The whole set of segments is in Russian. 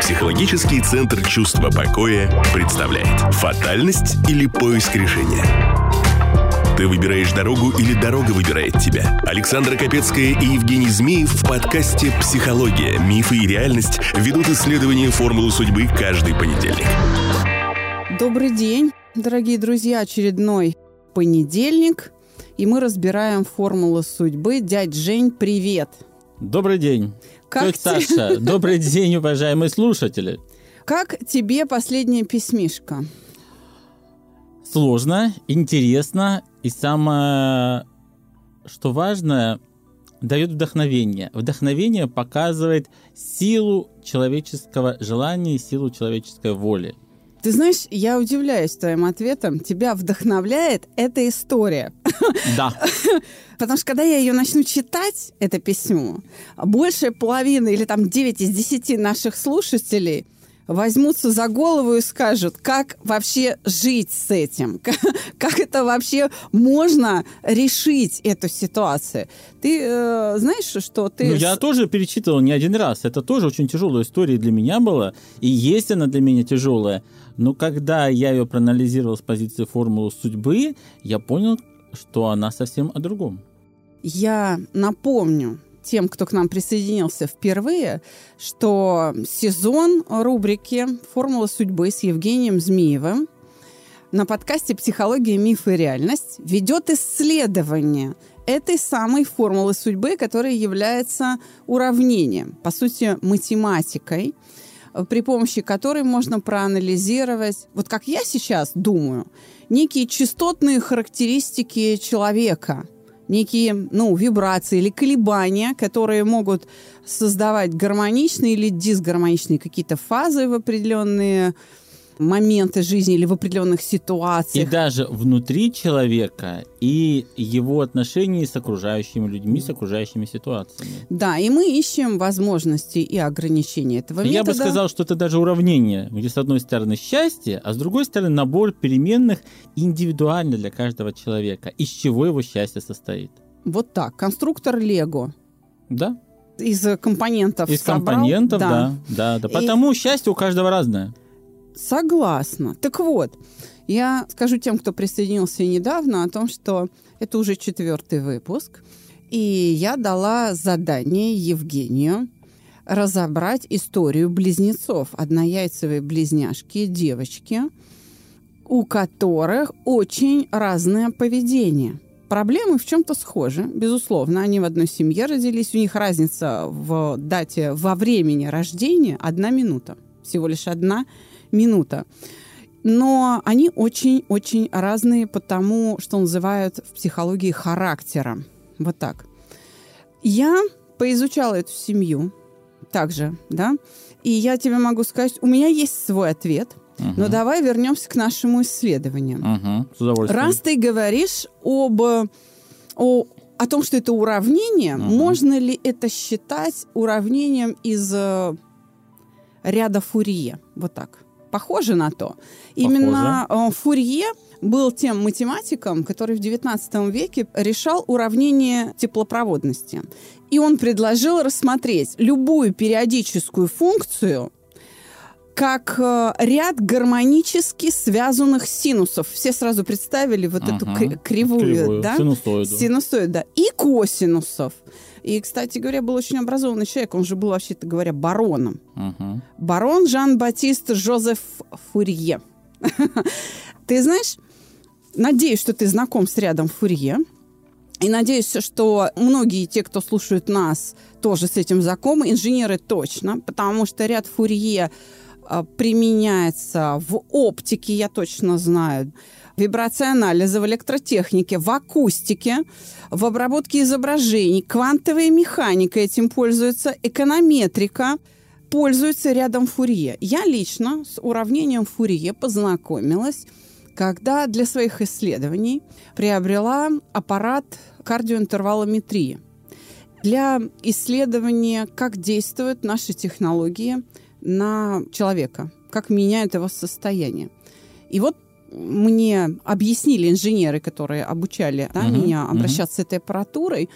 Психологический центр чувства покоя представляет «Фатальность или поиск решения?» Ты выбираешь дорогу или дорога выбирает тебя? Александра Капецкая и Евгений Змеев в подкасте «Психология. Мифы и реальность» ведут исследование формулы судьбы каждый понедельник. Добрый день, дорогие друзья. Очередной понедельник, и мы разбираем формулу судьбы. Дядь Жень, привет! Добрый день. Как Тетя те- Саша, добрый день, уважаемые слушатели. Как тебе последняя письмишка? Сложно, интересно и самое, что важно, дает вдохновение. Вдохновение показывает силу человеческого желания и силу человеческой воли. Ты знаешь, я удивляюсь твоим ответом. Тебя вдохновляет эта история. Да, Потому что когда я ее начну читать, это письмо, большая половина или там 9 из 10 наших слушателей возьмутся за голову и скажут, как вообще жить с этим, как, это вообще можно решить эту ситуацию. Ты э, знаешь, что ты... ну, я тоже перечитывал не один раз. Это тоже очень тяжелая история для меня была. И есть она для меня тяжелая. Но когда я ее проанализировал с позиции формулы судьбы, я понял, что она совсем о другом. Я напомню тем, кто к нам присоединился впервые, что сезон рубрики «Формула судьбы» с Евгением Змеевым на подкасте «Психология, миф и реальность» ведет исследование этой самой формулы судьбы, которая является уравнением, по сути, математикой, при помощи которой можно проанализировать, вот как я сейчас думаю, некие частотные характеристики человека, некие, ну, вибрации или колебания, которые могут создавать гармоничные или дисгармоничные какие-то фазы в определенные моменты жизни или в определенных И ситуациях. даже внутри человека и его отношений с окружающими людьми, с окружающими ситуациями. Да, и мы ищем возможности и ограничения этого Я бы метода. сказал, что это даже уравнение, где с одной стороны счастье, а с другой стороны набор переменных индивидуально для каждого человека. Из чего его счастье состоит. Вот так. Конструктор Лего Да? из компонентов Из собрал. компонентов, да. Да, да. И- Потому счастье у каждого разное. Согласна. Так вот, я скажу тем, кто присоединился недавно, о том, что это уже четвертый выпуск, и я дала задание Евгению разобрать историю близнецов, однояйцевые близняшки, девочки, у которых очень разное поведение. Проблемы в чем-то схожи, безусловно. Они в одной семье родились, у них разница в дате, во времени рождения одна минута. Всего лишь одна минута. Но они очень-очень разные по тому, что называют в психологии характером. Вот так. Я поизучала эту семью также, да, и я тебе могу сказать, у меня есть свой ответ, но Мгм. давай вернемся к нашему исследованию. Мгм. С удовольствием. Раз ты говоришь об, о, о том, что это уравнение, Мгм. можно ли это считать уравнением из э, ряда Фурье? Вот так. Похоже на то. Именно э, Фурье был тем математиком, который в XIX веке решал уравнение теплопроводности. И он предложил рассмотреть любую периодическую функцию как э, ряд гармонически связанных синусов. Все сразу представили вот эту Ага. кри- кривую, Кривую, да? синусоиду. Синусоид, да. И косинусов. И, кстати говоря, был очень образованный человек. Он же был, вообще-то говоря, бароном. Мгм. Барон Жан-Батист Жозеф Фурье. Ты знаешь, надеюсь, что ты знаком с рядом Фурье. И надеюсь, что многие те, кто слушают нас, тоже с этим знакомы. Инженеры точно, потому что ряд Фурье а, применяется в оптике, я точно знаю, в вибрационализе, в электротехнике, в акустике, в обработке изображений, квантовая механика этим пользуется, эконометрика пользуется рядом Фурье. Я лично с уравнением Фурье познакомилась, когда для своих исследований приобрела аппарат кардиоинтервалометрии для исследования, как действуют наши технологии на человека, как меняют его состояние. И вот мне объяснили инженеры, которые обучали да, Мгм, меня обращаться с этой аппаратурой,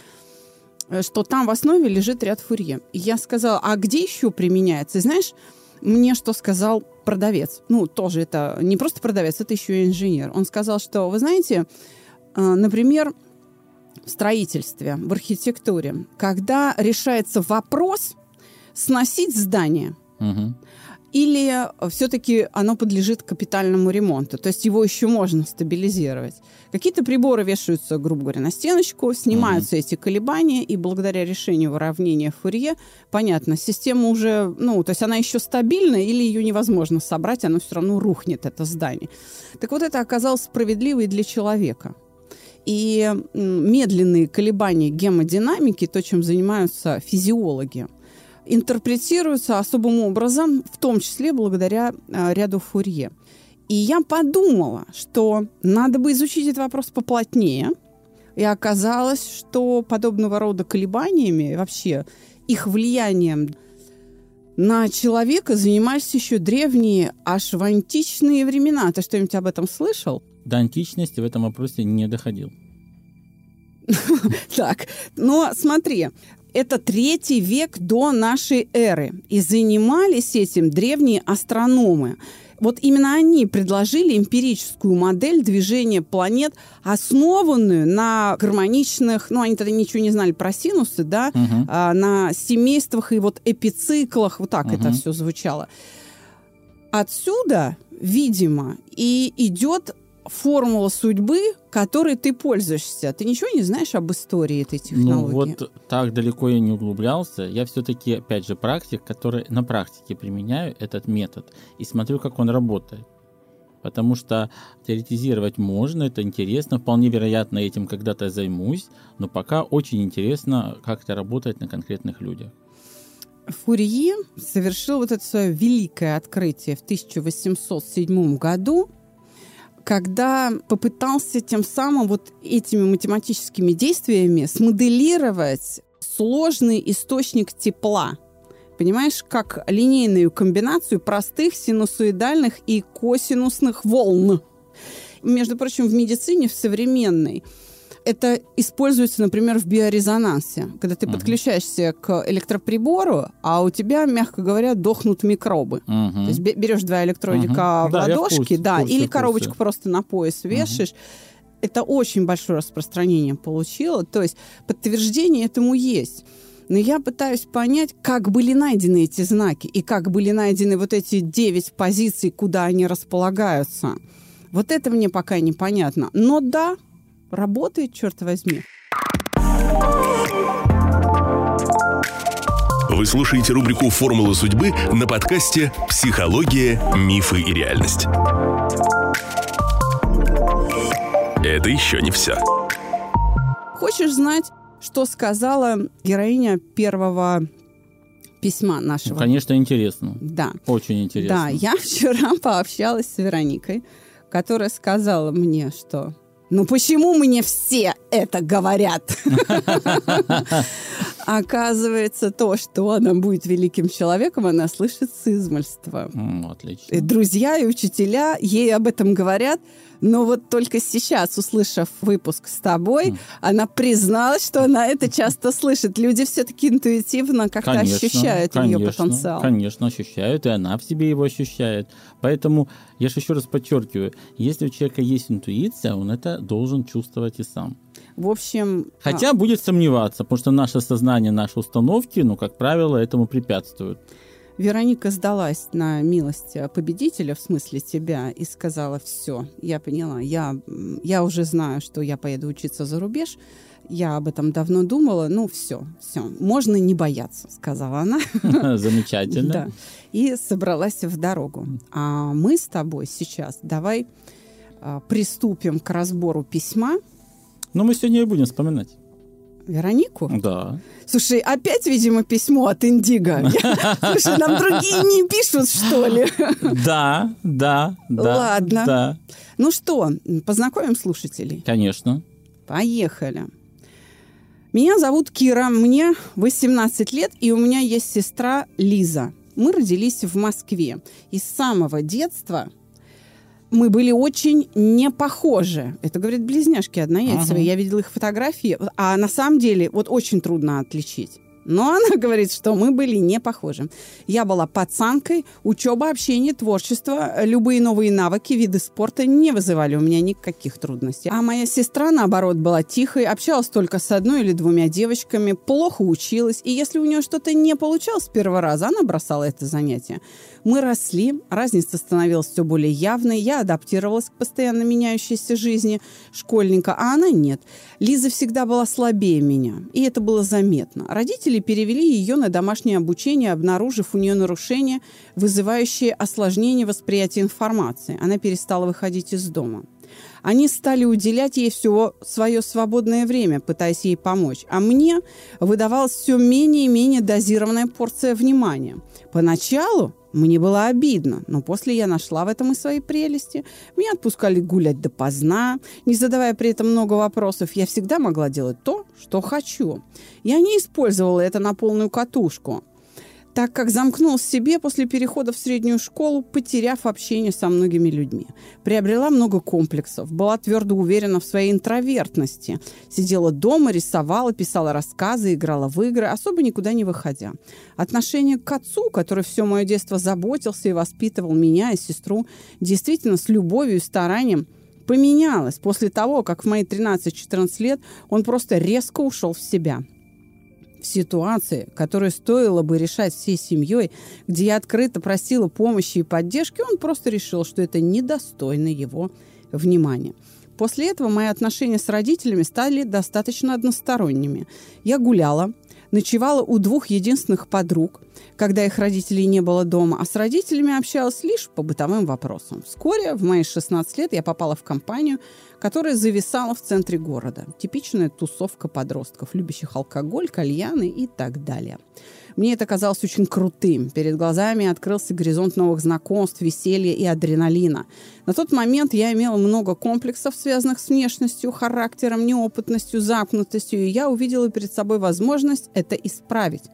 э, что там в основе лежит ряд Фурье. И я сказала, а где еще применяется? И знаешь, мне что сказал продавец? Ну, тоже это не просто продавец, это еще и инженер. Он сказал, что, вы знаете, э, например, в строительстве, в архитектуре, когда решается вопрос сносить здание, Мгм. Или все-таки оно подлежит капитальному ремонту, то есть его еще можно стабилизировать. Какие-то приборы вешаются, грубо говоря, на стеночку, снимаются эти колебания, и благодаря решению уравнения Фурье, понятно, система уже, ну, то есть она еще стабильна, или ее невозможно собрать, оно все равно рухнет, это здание. Так вот, это оказалось справедливо и для человека. И медленные колебания гемодинамики, то, чем занимаются физиологи, интерпретируются особым образом, в том числе благодаря а, ряду Фурье. И я подумала, что надо бы изучить этот вопрос поплотнее. И оказалось, что подобного рода колебаниями, вообще их влиянием на человека занимались еще древние, аж в античные времена. Ты что-нибудь об этом слышал? До античности в этом вопросе не доходил. Так, но смотри, это третий век до нашей эры. И занимались этим древние астрономы. Вот именно они предложили эмпирическую модель движения планет, основанную на гармоничных, ну, они тогда ничего не знали про синусы, да, Мгм. а, на семействах и вот эпициклах, вот так это Мгм. все звучало. Отсюда, видимо, и идет формула судьбы, которой ты пользуешься. Ты ничего не знаешь об истории этой Ну технологии? вот так далеко я не углублялся. Я все-таки, опять же, практик, который на практике применяю этот метод и смотрю, как он работает. Потому что теоретизировать можно, это интересно, вполне вероятно, этим когда-то займусь, но пока очень интересно, как это работает на конкретных людях. Фурье совершил вот это свое великое открытие в 1807 году, когда попытался тем самым вот этими математическими действиями смоделировать сложный источник тепла. Понимаешь, как линейную комбинацию простых синусоидальных и косинусных волн. Между прочим, в медицине, в современной, это используется, например, в биорезонансе, когда ты Мгм. подключаешься к электроприбору, а у тебя, мягко говоря, дохнут микробы. Мгм. То есть бе- берешь два электродика Мгм. в Да, ладошки, курсе, в да, курсе, или коробочку просто на пояс вешаешь. Это очень большое распространение получило. То есть подтверждение этому есть. Но я пытаюсь понять, как были найдены эти знаки и как были найдены вот эти девять позиций, куда они располагаются. Вот это мне пока непонятно. Но да, работает, черт возьми. Вы слушаете рубрику «Формула судьбы» на подкасте «Психология, мифы и реальность». Это еще не все. Хочешь знать, что сказала героиня первого письма нашего? конечно, интересно. Да. Очень интересно. Да, я вчера пообщалась с Вероникой, которая сказала мне, что ну почему мне все это говорят? Оказывается, то, что она будет великим человеком, она слышит с измольства. И Отлично. Друзья и учителя ей об этом говорят, но вот только сейчас, услышав выпуск с тобой, она призналась, что она это часто слышит. Люди все-таки интуитивно как-то ощущают ее конечно, потенциал. Конечно, ощущают, и она в себе его ощущает. Поэтому я же еще раз подчеркиваю, если у человека есть интуиция, он это должен чувствовать и сам. В общем, а, Хотя будет сомневаться, потому что наше сознание, наши установки, ну, как правило, этому препятствуют. Вероника сдалась на милость победителя, в смысле тебя, и сказала, все, я поняла, я, я уже знаю, что я поеду учиться за рубеж, я об этом давно думала, ну все, все, можно не бояться, сказала она. Замечательно. Да. И собралась в дорогу. А мы с тобой сейчас давай а, приступим к разбору письма. Но мы сегодня и будем вспоминать. Веронику? Да. Слушай, опять, видимо, письмо от Индиго. Слушай, нам другие не пишут, что ли? Да, да, да. Ладно. Да, Ну что, познакомим слушателей? конечно. Поехали. Меня зовут Кира, мне 18 лет, и у меня есть сестра Лиза. Мы родились в Москве. И с самого детства мы были очень не похожи. Это, говорит, близняшки однояйцевые. Ага. Я видела их фотографии, а на самом деле вот очень трудно отличить. Но она говорит, что мы были не похожи. Я была пацанкой, учеба, общение, творчество, любые новые навыки, виды спорта не вызывали у меня никаких трудностей. А моя сестра, наоборот, была тихой, общалась только с одной или двумя девочками, плохо училась, и если у нее что-то не получалось с первого раза, она бросала это занятие. Мы росли, разница становилась все более явной, я адаптировалась к постоянно меняющейся жизни школьника, а она нет. Лиза всегда была слабее меня, и это было заметно. Родители перевели ее на домашнее обучение, обнаружив у нее нарушения, вызывающие осложнение восприятия информации. Она перестала выходить из дома. Они стали уделять ей все свое свободное время, пытаясь ей помочь. А мне выдавалась все менее и менее дозированная порция внимания. Поначалу мне было обидно, но после я нашла в этом и свои прелести. Меня отпускали гулять допоздна, не задавая при этом много вопросов. Я всегда могла делать то, что хочу. Я не использовала это на полную катушку так как замкнулась себе после перехода в среднюю школу, потеряв общение со многими людьми. Приобрела много комплексов, была твердо уверена в своей интровертности. Сидела дома, рисовала, писала рассказы, играла в игры, особо никуда не выходя. Отношение к отцу, который все мое детство заботился и воспитывал меня и сестру, действительно с любовью и старанием поменялось после того, как в мои 13-14 лет он просто резко ушел в себя – ситуации, которую стоило бы решать всей семьей, где я открыто просила помощи и поддержки, он просто решил, что это недостойно его внимания. После этого мои отношения с родителями стали достаточно односторонними. Я гуляла, ночевала у двух единственных подруг, когда их родителей не было дома, а с родителями общалась лишь по бытовым вопросам. Вскоре, в мои 16 лет, я попала в компанию, которая зависала в центре города. Типичная тусовка подростков, любящих алкоголь, кальяны и так далее. Мне это казалось очень крутым. Перед глазами открылся горизонт новых знакомств, веселья и адреналина. На тот момент я имела много комплексов, связанных с внешностью, характером, неопытностью, замкнутостью, и я увидела перед собой возможность это исправить.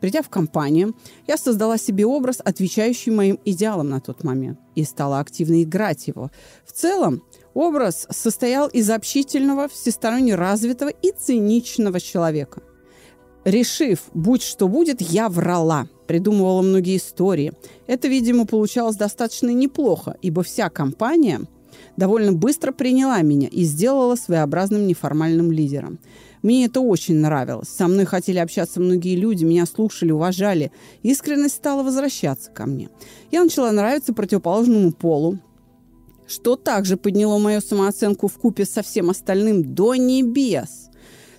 Придя в компанию, я создала себе образ, отвечающий моим идеалам на тот момент, и стала активно играть его. В целом, образ состоял из общительного, всесторонне развитого и циничного человека. Решив, будь что будет, я врала, придумывала многие истории. Это, видимо, получалось достаточно неплохо, ибо вся компания довольно быстро приняла меня и сделала своеобразным неформальным лидером. Мне это очень нравилось. Со мной хотели общаться многие люди, меня слушали, уважали. Искренность стала возвращаться ко мне. Я начала нравиться противоположному полу, что также подняло мою самооценку в купе со всем остальным до небес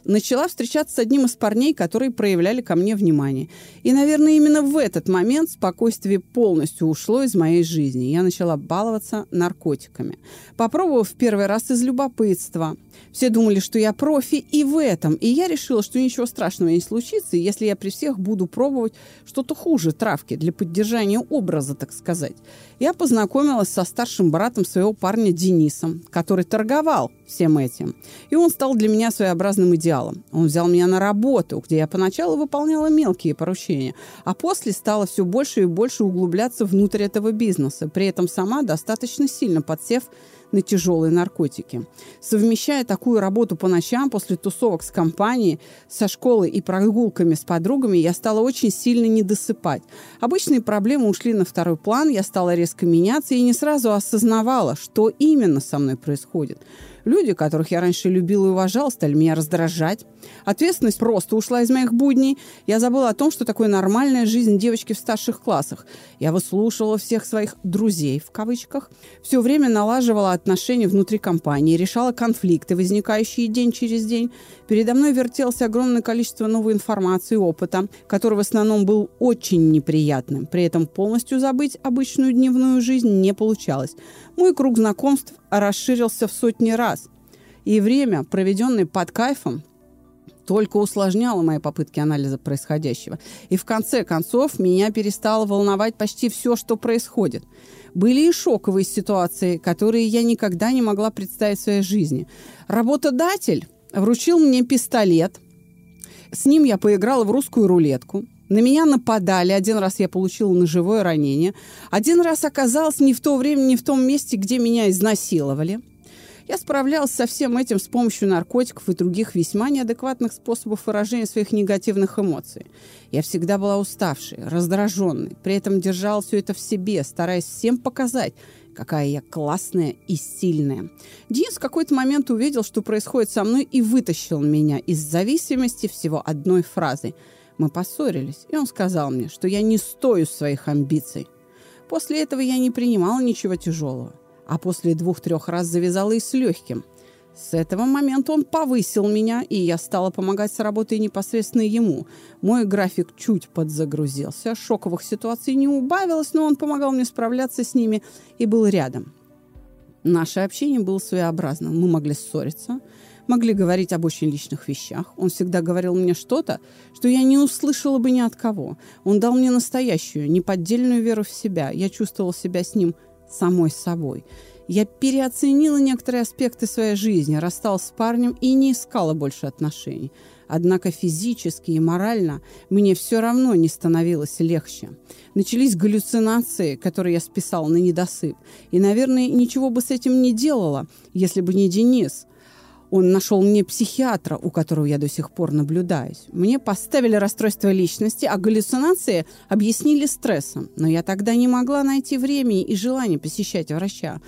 начала встречаться с одним из парней, которые проявляли ко мне внимание. И, наверное, именно в этот момент спокойствие полностью ушло из моей жизни. Я начала баловаться наркотиками. Попробовав в первый раз из любопытства. Все думали, что я профи и в этом. И я решила, что ничего страшного не случится, если я при всех буду пробовать что-то хуже травки для поддержания образа, так сказать. Я познакомилась со старшим братом своего парня Денисом, который торговал всем этим. И он стал для меня своеобразным идеалом. Он взял меня на работу, где я поначалу выполняла мелкие поручения, а после стала все больше и больше углубляться внутрь этого бизнеса, при этом сама достаточно сильно подсев на тяжелые наркотики. Совмещая такую работу по ночам после тусовок с компанией, со школой и прогулками с подругами, я стала очень сильно недосыпать. Обычные проблемы ушли на второй план, я стала резко меняться и не сразу осознавала, что именно со мной происходит. Люди, которых я раньше любила и уважала, стали меня раздражать. Ответственность просто ушла из моих будней. Я забыла о том, что такое нормальная жизнь девочки в старших классах. Я выслушивала всех своих «друзей» в кавычках. Все время налаживала отношения внутри компании, решала конфликты, возникающие день через день. Передо мной вертелось огромное количество новой информации и опыта, который в основном был очень неприятным. При этом полностью забыть обычную дневную жизнь не получалось. Мой круг знакомств расширился в сотни раз. И время, проведенное под кайфом, только усложняло мои попытки анализа происходящего. И в конце концов меня перестало волновать почти все, что происходит. Были и шоковые ситуации, которые я никогда не могла представить в своей жизни. Работодатель вручил мне пистолет. С ним я поиграла в русскую рулетку. На меня нападали. Один раз я получила ножевое ранение. Один раз оказалась не в то время, не в том месте, где меня изнасиловали. Я справлялась со всем этим с помощью наркотиков и других весьма неадекватных способов выражения своих негативных эмоций. Я всегда была уставшей, раздраженной, при этом держала все это в себе, стараясь всем показать, какая я классная и сильная. Денис в какой-то момент увидел, что происходит со мной, и вытащил меня из зависимости всего одной фразой. Мы поссорились, и он сказал мне, что я не стою своих амбиций. После этого я не принимала ничего тяжелого а после двух-трех раз завязала и с легким. С этого момента он повысил меня, и я стала помогать с работой непосредственно ему. Мой график чуть подзагрузился, шоковых ситуаций не убавилось, но он помогал мне справляться с ними и был рядом. Наше общение было своеобразным. Мы могли ссориться, могли говорить об очень личных вещах. Он всегда говорил мне что-то, что я не услышала бы ни от кого. Он дал мне настоящую, неподдельную веру в себя. Я чувствовала себя с ним самой собой. Я переоценила некоторые аспекты своей жизни, рассталась с парнем и не искала больше отношений. Однако физически и морально мне все равно не становилось легче. Начались галлюцинации, которые я списала на недосып. И, наверное, ничего бы с этим не делала, если бы не Денис. Он нашел мне психиатра, у которого я до сих пор наблюдаюсь. Мне поставили расстройство личности, а галлюцинации объяснили стрессом. Но я тогда не могла найти времени и желания посещать врача.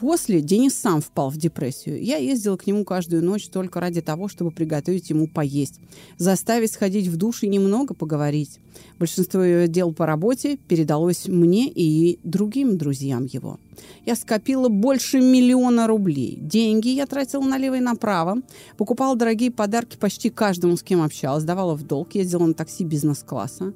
После Денис сам впал в депрессию. Я ездила к нему каждую ночь только ради того, чтобы приготовить ему поесть. Заставить сходить в душ и немного поговорить. Большинство дел по работе передалось мне и другим друзьям его. Я скопила больше миллиона рублей. Деньги я тратила налево и направо. Покупала дорогие подарки почти каждому, с кем общалась. Давала в долг, ездила на такси бизнес-класса.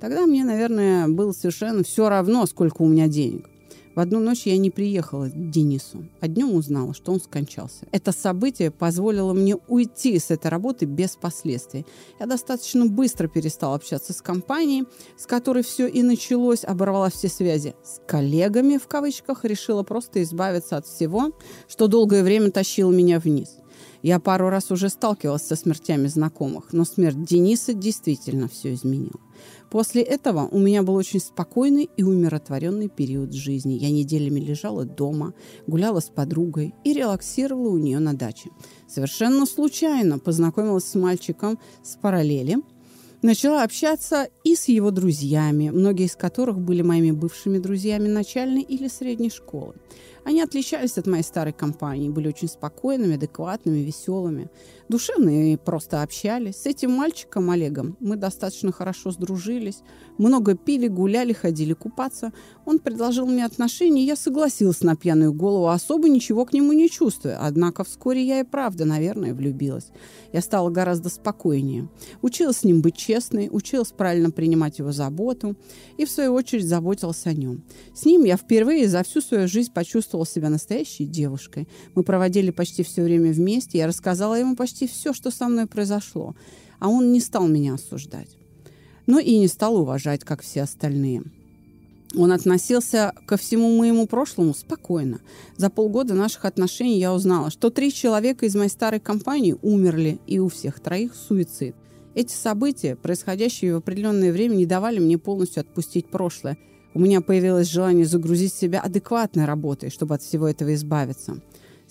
Тогда мне, наверное, было совершенно все равно, сколько у меня денег. В одну ночь я не приехала к Денису, а днем узнала, что он скончался. Это событие позволило мне уйти с этой работы без последствий. Я достаточно быстро перестала общаться с компанией, с которой все и началось, оборвала все связи. С коллегами, в кавычках, решила просто избавиться от всего, что долгое время тащило меня вниз. Я пару раз уже сталкивалась со смертями знакомых, но смерть Дениса действительно все изменила. После этого у меня был очень спокойный и умиротворенный период жизни. Я неделями лежала дома, гуляла с подругой и релаксировала у нее на даче. Совершенно случайно познакомилась с мальчиком с параллели – Начала общаться и с его друзьями, многие из которых были моими бывшими друзьями начальной или средней школы. Они отличались от моей старой компании, были очень спокойными, адекватными, веселыми, душевные и просто общались. С этим мальчиком Олегом мы достаточно хорошо сдружились, много пили, гуляли, ходили купаться. Он предложил мне отношения, и я согласилась на пьяную голову, особо ничего к нему не чувствуя. Однако вскоре я и правда, наверное, влюбилась. Я стала гораздо спокойнее. Училась с ним быть честной, училась правильно принимать его заботу и, в свою очередь, заботилась о нем. С ним я впервые за всю свою жизнь почувствовала чувствовала себя настоящей девушкой. Мы проводили почти все время вместе. Я рассказала ему почти все, что со мной произошло. А он не стал меня осуждать. Но и не стал уважать, как все остальные. Он относился ко всему моему прошлому спокойно. За полгода наших отношений я узнала, что три человека из моей старой компании умерли, и у всех троих суицид. Эти события, происходящие в определенное время, не давали мне полностью отпустить прошлое – у меня появилось желание загрузить себя адекватной работой, чтобы от всего этого избавиться.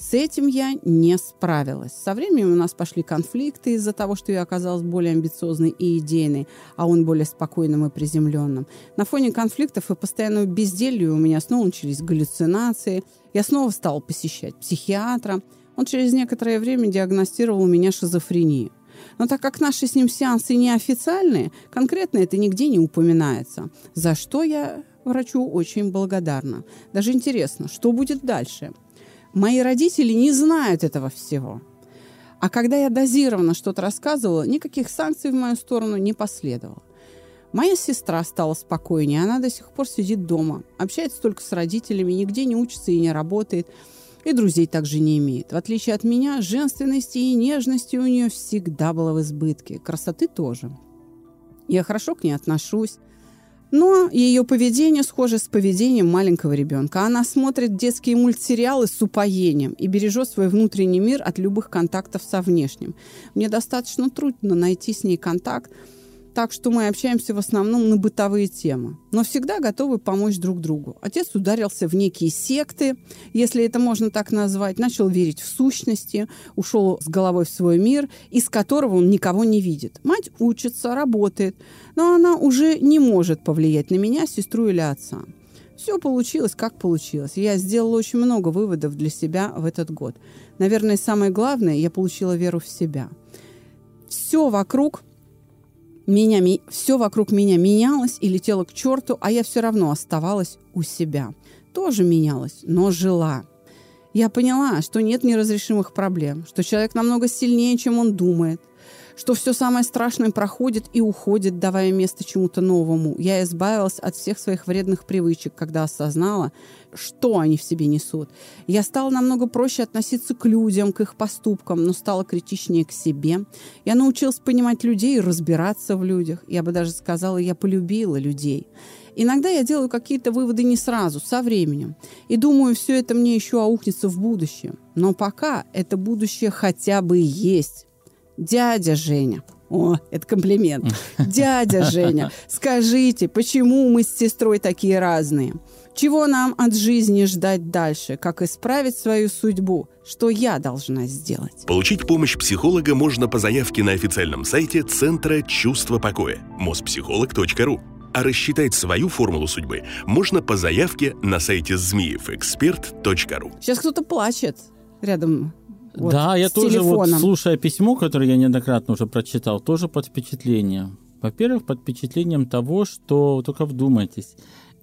С этим я не справилась. Со временем у нас пошли конфликты из-за того, что я оказалась более амбициозной и идейной, а он более спокойным и приземленным. На фоне конфликтов и постоянного безделья у меня снова начались галлюцинации. Я снова стала посещать психиатра. Он через некоторое время диагностировал у меня шизофрению. Но так как наши с ним сеансы неофициальные, конкретно это нигде не упоминается. За что я врачу очень благодарна. Даже интересно, что будет дальше. Мои родители не знают этого всего. А когда я дозированно что-то рассказывала, никаких санкций в мою сторону не последовало. Моя сестра стала спокойнее, она до сих пор сидит дома, общается только с родителями, нигде не учится и не работает, и друзей также не имеет. В отличие от меня, женственности и нежности у нее всегда было в избытке, красоты тоже. Я хорошо к ней отношусь, но ее поведение схоже с поведением маленького ребенка. Она смотрит детские мультсериалы с упоением и бережет свой внутренний мир от любых контактов со внешним. Мне достаточно трудно найти с ней контакт, так что мы общаемся в основном на бытовые темы, но всегда готовы помочь друг другу. Отец ударился в некие секты, если это можно так назвать, начал верить в сущности, ушел с головой в свой мир, из которого он никого не видит. Мать учится, работает, но она уже не может повлиять на меня, сестру или отца. Все получилось, как получилось. Я сделала очень много выводов для себя в этот год. Наверное, самое главное, я получила веру в себя. Все вокруг меня, все вокруг меня менялось и летело к черту, а я все равно оставалась у себя. Тоже менялась, но жила. Я поняла, что нет неразрешимых проблем, что человек намного сильнее, чем он думает, что все самое страшное проходит и уходит, давая место чему-то новому. Я избавилась от всех своих вредных привычек, когда осознала, что они в себе несут. Я стала намного проще относиться к людям, к их поступкам, но стала критичнее к себе. Я научилась понимать людей и разбираться в людях. Я бы даже сказала, я полюбила людей. Иногда я делаю какие-то выводы не сразу, со временем. И думаю, все это мне еще аукнется в будущем. Но пока это будущее хотя бы есть. Дядя Женя. О, это комплимент. Дядя Женя, скажите, почему мы с сестрой такие разные? Чего нам от жизни ждать дальше? Как исправить свою судьбу? Что я должна сделать? Получить помощь психолога можно по заявке на официальном сайте Центра чувства покоя mospsycholog.ru. А рассчитать свою формулу судьбы можно по заявке на сайте змеевэксперт.ру. Сейчас кто-то плачет рядом вот, да, я тоже, телефоном. вот, слушая письмо, которое я неоднократно уже прочитал, тоже под впечатлением. Во-первых, под впечатлением того, что, только вдумайтесь,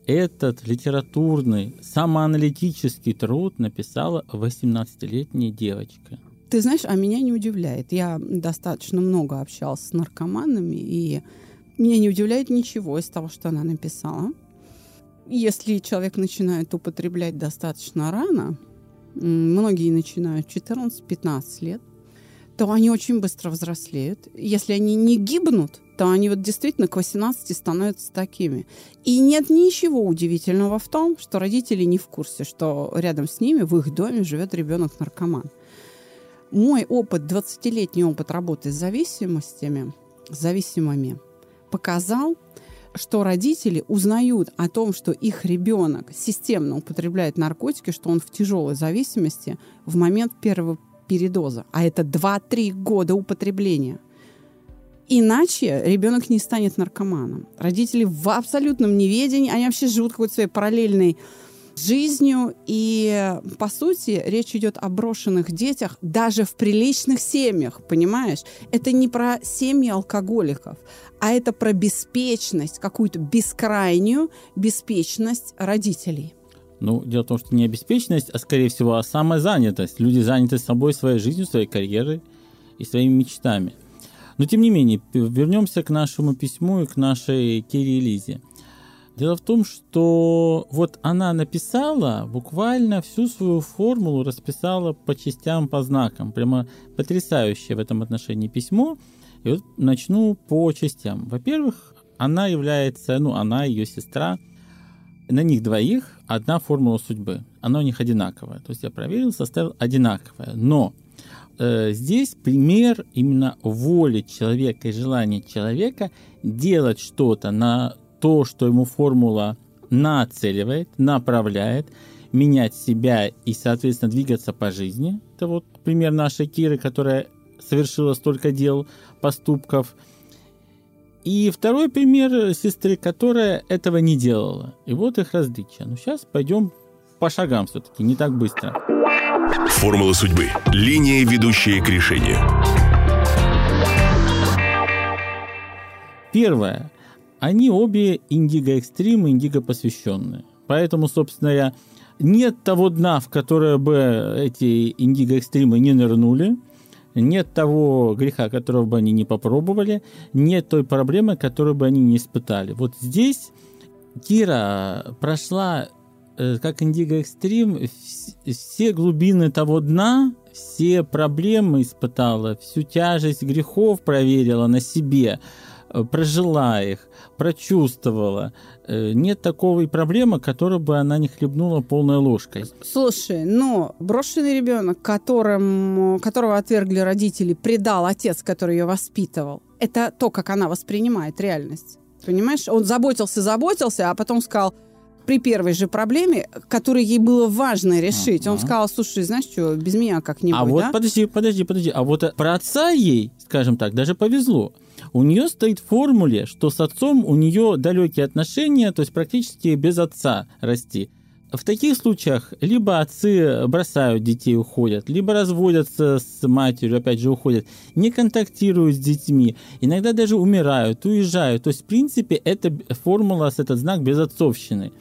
этот литературный, самоаналитический труд написала 18-летняя девочка. Ты знаешь, а меня не удивляет. Я достаточно много общалась с наркоманами, и меня не удивляет ничего из того, что она написала. Если человек начинает употреблять достаточно рано, многие начинают 14-15 лет, то они очень быстро взрослеют. Если они не гибнут, то они вот действительно к 18 становятся такими. И нет ничего удивительного в том, что родители не в курсе, что рядом с ними в их доме живет ребенок-наркоман. Мой опыт, 20-летний опыт работы с зависимостями, зависимыми, показал, что родители узнают о том, что их ребенок системно употребляет наркотики, что он в тяжелой зависимости в момент первого передоза. А это 2-3 года употребления. Иначе ребенок не станет наркоманом. Родители в абсолютном неведении, они вообще живут какой-то своей параллельной жизнью. И, по сути, речь идет о брошенных детях даже в приличных семьях, понимаешь? Это не про семьи алкоголиков, а это про беспечность, какую-то бескрайнюю беспечность родителей. Ну, дело в том, что не обеспеченность, а, скорее всего, а самозанятость. Люди заняты собой, своей жизнью, своей карьерой и своими мечтами. Но, тем не менее, вернемся к нашему письму и к нашей Кире Лизе. Дело в том, что вот она написала буквально всю свою формулу, расписала по частям, по знакам. Прямо потрясающее в этом отношении письмо. И вот начну по частям. Во-первых, она является, ну, она ее сестра, на них двоих одна формула судьбы. Она у них одинаковая. То есть я проверил, составил одинаковая. Но э, здесь пример именно воли человека и желания человека делать что-то на то, что ему формула нацеливает, направляет, менять себя и, соответственно, двигаться по жизни. Это вот пример нашей Киры, которая совершила столько дел, поступков. И второй пример сестры, которая этого не делала. И вот их различия. Ну, сейчас пойдем по шагам все-таки, не так быстро. Формула судьбы. Линия, ведущая к решению. Первое. Они обе индиго-экстрим и индиго-посвященные. Поэтому, собственно говоря, нет того дна, в которое бы эти индиго-экстримы не нырнули, нет того греха, которого бы они не попробовали, нет той проблемы, которую бы они не испытали. Вот здесь Кира прошла э, как Индиго Экстрим все глубины того дна, все проблемы испытала, всю тяжесть грехов проверила на себе, прожила их, прочувствовала. Э, нет такой проблемы, которую бы она не хлебнула полной ложкой. Слушай, но брошенный ребенок, которым, которого отвергли родители, предал отец, который ее воспитывал, это то, как она воспринимает реальность. Понимаешь? Он заботился, заботился, а потом сказал, при первой же проблеме, которую ей было важно решить, uh-huh. он сказал, слушай, знаешь что, без меня как-нибудь, А вот да? подожди, подожди, подожди. А вот про отца ей, скажем так, даже повезло. У нее стоит в формуле, что с отцом у нее далекие отношения, то есть практически без отца расти. В таких случаях либо отцы бросают детей, уходят, либо разводятся с матерью, опять же, уходят, не контактируют с детьми, иногда даже умирают, уезжают. То есть, в принципе, это формула, этот знак безотцовщины.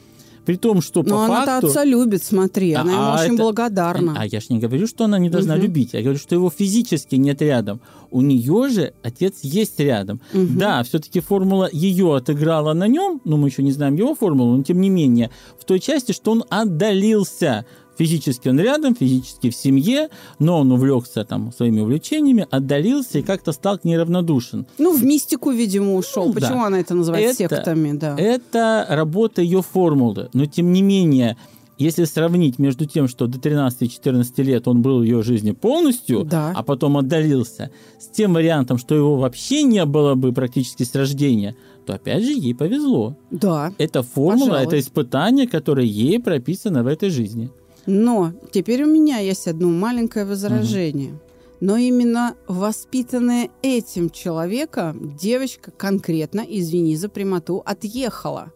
При том, что по Но факту... она-то отца любит, смотри, она ему А очень это- благодарна. А я ж не говорю, что она не должна Мгм. любить. Я говорю, что его физически нет рядом. У нее же отец есть рядом. Мгм. Да, все-таки формула ее отыграла на нем, но мы еще не знаем его формулу, но тем не менее, в той части, что он отдалился. Физически он рядом, физически в семье, но он увлекся там своими увлечениями, отдалился и как-то стал к ней равнодушен. Ну, в мистику, видимо, ушел. Ну, да. Почему она это называет Это- сектами, да? Это работа ее формулы. Но тем не менее, если сравнить между тем, что до 13-14 лет он был в ее жизни полностью, Да. а потом отдалился, с тем вариантом, что его вообще не было бы практически с рождения, то опять же ей повезло. Да. Это формула, Пожалуй. это испытание, которое ей прописано в этой жизни. Но теперь у меня есть одно маленькое возражение. Но именно воспитанная этим человеком девочка конкретно, извини за прямоту, отъехала.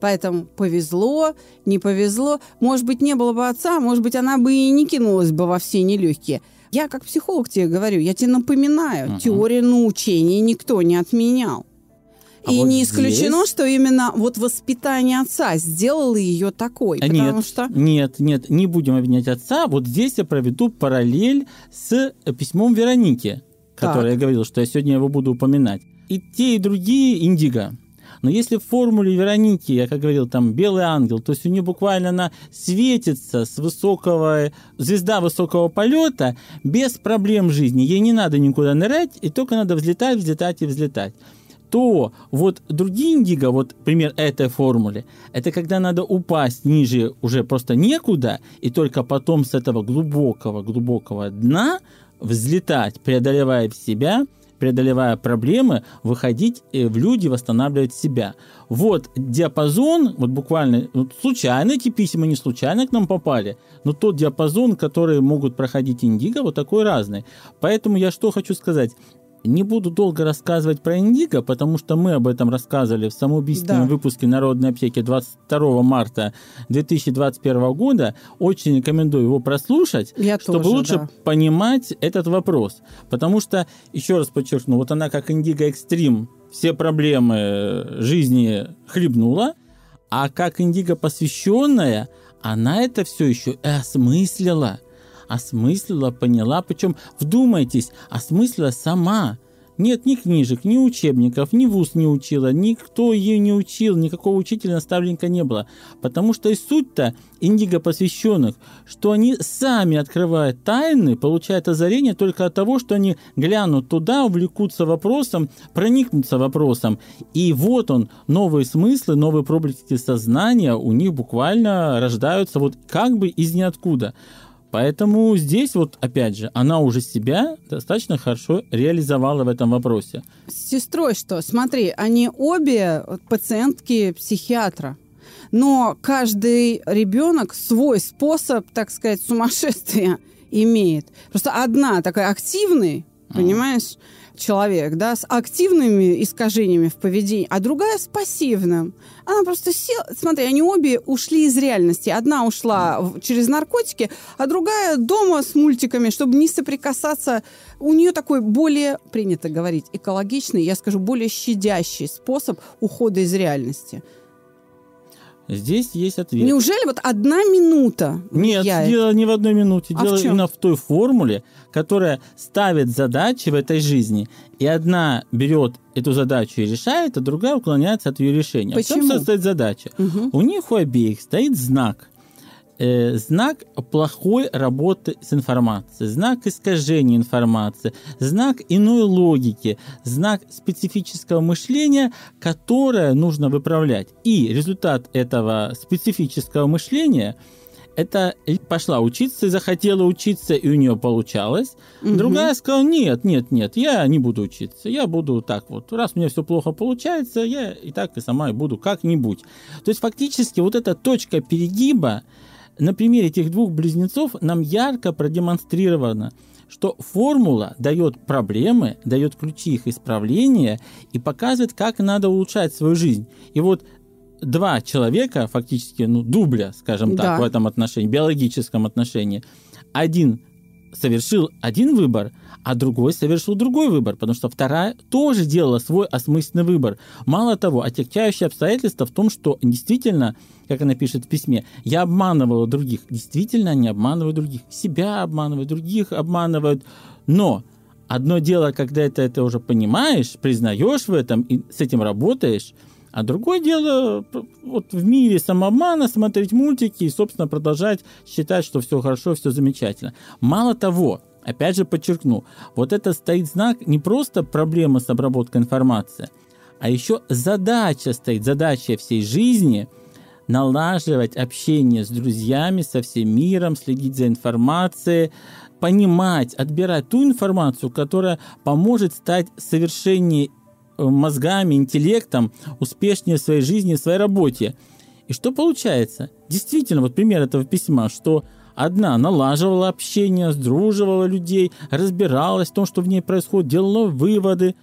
Поэтому повезло, не повезло. Может быть, не было бы отца, может быть, она бы и не кинулась бы во все нелегкие. Я как психолог тебе говорю, я тебе напоминаю, Мгм. теорию научения никто не отменял. А и вот не исключено, здесь- что именно вот воспитание отца сделало ее такой. А потому нет, что нет, нет, не будем обвинять отца. Вот здесь я проведу параллель с э, письмом Вероники, которое я говорил, что я сегодня его буду упоминать. И те, и другие индиго. Но если в формуле Вероники, я как говорил, там белый ангел, то есть у нее буквально она светится с высокого, звезда высокого полета, без проблем жизни. Ей не надо никуда нырять, и только надо взлетать, взлетать и взлетать то вот другие индиго, вот пример этой формулы, это когда надо упасть ниже уже просто некуда, и только потом с этого глубокого-глубокого дна взлетать, преодолевая себя, преодолевая проблемы, выходить э, в люди, восстанавливать себя. Вот диапазон, вот буквально, вот случайно эти письма не случайно к нам попали, но тот диапазон, который могут проходить индиго, вот такой разный. Поэтому я что хочу сказать. Не буду долго рассказывать про индиго, потому что мы об этом рассказывали в самоубийственном Да. выпуске Народной аптеки 22 марта 2021 года. Очень рекомендую его прослушать, Я чтобы тоже, лучше да. понимать этот вопрос. Потому что, еще раз подчеркну, вот она как индиго экстрим все проблемы жизни хлебнула, а как индиго посвященная, она это все еще и осмыслила. Осмыслила, поняла, причем, вдумайтесь, осмыслила сама. Нет ни книжек, ни учебников, ни вуз не учила, никто ее не учил, никакого учителя, наставника не было. Потому что и суть-то индиго посвященных, что они сами открывают тайны, получают озарение только от того, что они глянут туда, увлекутся вопросом, проникнутся вопросом. И вот он, новые смыслы, новые проблески сознания у них буквально рождаются вот как бы из ниоткуда. Поэтому здесь вот, опять же, она уже себя достаточно хорошо реализовала в этом вопросе. С сестрой что? Смотри, они обе пациентки психиатра. Но каждый ребенок свой способ, так сказать, сумасшествия имеет. Просто одна такая активный, понимаешь, человек, да, с активными искажениями в поведении, а другая с пассивным. Она просто села... Смотри, они обе ушли из реальности. Одна ушла через наркотики, а другая дома с мультиками, чтобы не соприкасаться. У нее такой более, принято говорить, экологичный, я скажу, более щадящий способ ухода из реальности. Здесь есть ответ. Неужели вот одна минута Нет, влияет? дело не в одной минуте. А в дело чем? именно в той формуле, которая ставит задачи в этой жизни. И одна берет эту задачу и решает, а другая уклоняется от ее решения. В Почему? чем состоит задача? Мгм. У них у обеих стоит знак. Э, знак плохой работы с информацией, знак искажения информации, знак иной логики, знак специфического мышления, которое нужно выправлять. И результат этого специфического мышления это пошла учиться, захотела учиться, и у нее получалось. Мгм. Другая сказала, нет, нет, нет, я не буду учиться, я буду так вот. Раз у меня все плохо получается, я и так и сама буду как-нибудь. То есть фактически вот эта точка перегиба на примере этих двух близнецов нам ярко продемонстрировано, что формула дает проблемы, дает ключи их исправления и показывает, как надо улучшать свою жизнь. И вот два человека, фактически, ну, дубля, скажем так, Да. в этом отношении, биологическом отношении, один совершил один выбор, а другой совершил другой выбор, потому что вторая тоже делала свой осмысленный выбор. Мало того, отягчающее обстоятельство в том, что действительно, как она пишет в письме, я обманывала других. Действительно, они обманывают других. Себя обманывают, других обманывают. Но одно дело, когда это, это уже понимаешь, признаешь в этом и с этим работаешь, а другое дело, вот в мире самообмана смотреть мультики и, собственно, продолжать считать, что все хорошо, все замечательно. Мало того, опять же подчеркну, вот это стоит знак не просто проблема с обработкой информации, а еще задача стоит, задача всей жизни налаживать общение с друзьями, со всем миром, следить за информацией, понимать, отбирать ту информацию, которая поможет стать совершеннее мозгами, интеллектом, успешнее в своей жизни, в своей работе. И что получается? Действительно, вот пример этого письма, что одна налаживала общение, сдруживала людей, разбиралась в том, что в ней происходит, делала выводы,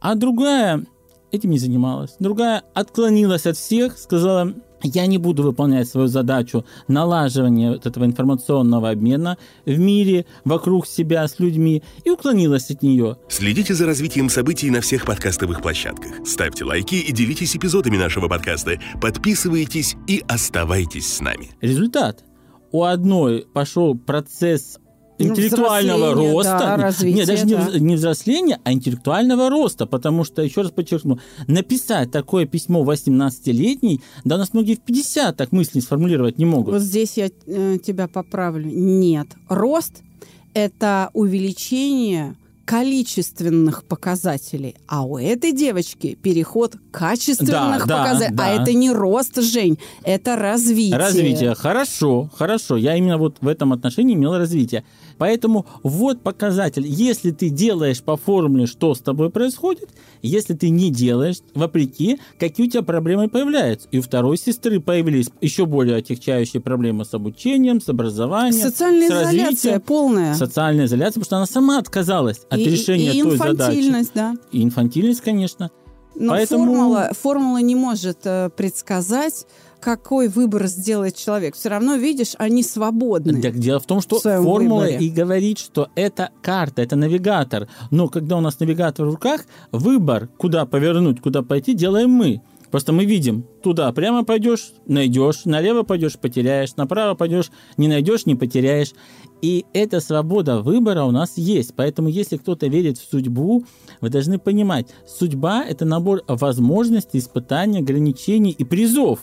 а другая этим не занималась. Другая отклонилась от всех, сказала, я не буду выполнять свою задачу налаживания вот этого информационного обмена в мире, вокруг себя, с людьми, и уклонилась от нее. Следите за развитием событий на всех подкастовых площадках. Ставьте лайки и делитесь эпизодами нашего подкаста. Подписывайтесь и оставайтесь с нами. Результат. У одной пошел процесс интеллектуального взросления, роста. да, развития, Нет, даже не, да. вз- не взросления, а интеллектуального роста. Потому что, еще раз подчеркну, написать такое письмо 18-летний, да у нас многие в 50 так мысли сформулировать не могут. Вот здесь я э, тебя поправлю. Нет. Рост – это увеличение количественных показателей, а у этой девочки переход качественных Да, показателей. да. А это не рост, Жень, это развитие. Развитие. Хорошо, хорошо. Я именно вот в этом отношении имел развитие. Поэтому вот показатель. Если ты делаешь по формуле, что с тобой происходит, если ты не делаешь, вопреки, какие у тебя проблемы появляются. И у второй сестры появились еще более отягчающие проблемы с обучением, с образованием, Социальная с изоляция развитием. полная. Социальная изоляция, потому что она сама отказалась от и, решения и той задачи. инфантильность, да. И инфантильность, конечно. Но Поэтому- формула, формула не может э, предсказать, какой выбор сделает человек. Все равно, видишь, они свободны. Дело в том, что в формула выборе. и говорит, что это карта, это навигатор. Но когда у нас навигатор в руках, выбор, куда повернуть, куда пойти, делаем мы. Просто мы видим, туда прямо пойдешь, найдешь, налево пойдешь, потеряешь, направо пойдешь, не найдешь, не потеряешь. И эта свобода выбора у нас есть. Поэтому, если кто-то верит в судьбу, вы должны понимать, судьба – это набор возможностей, испытаний, ограничений и призов.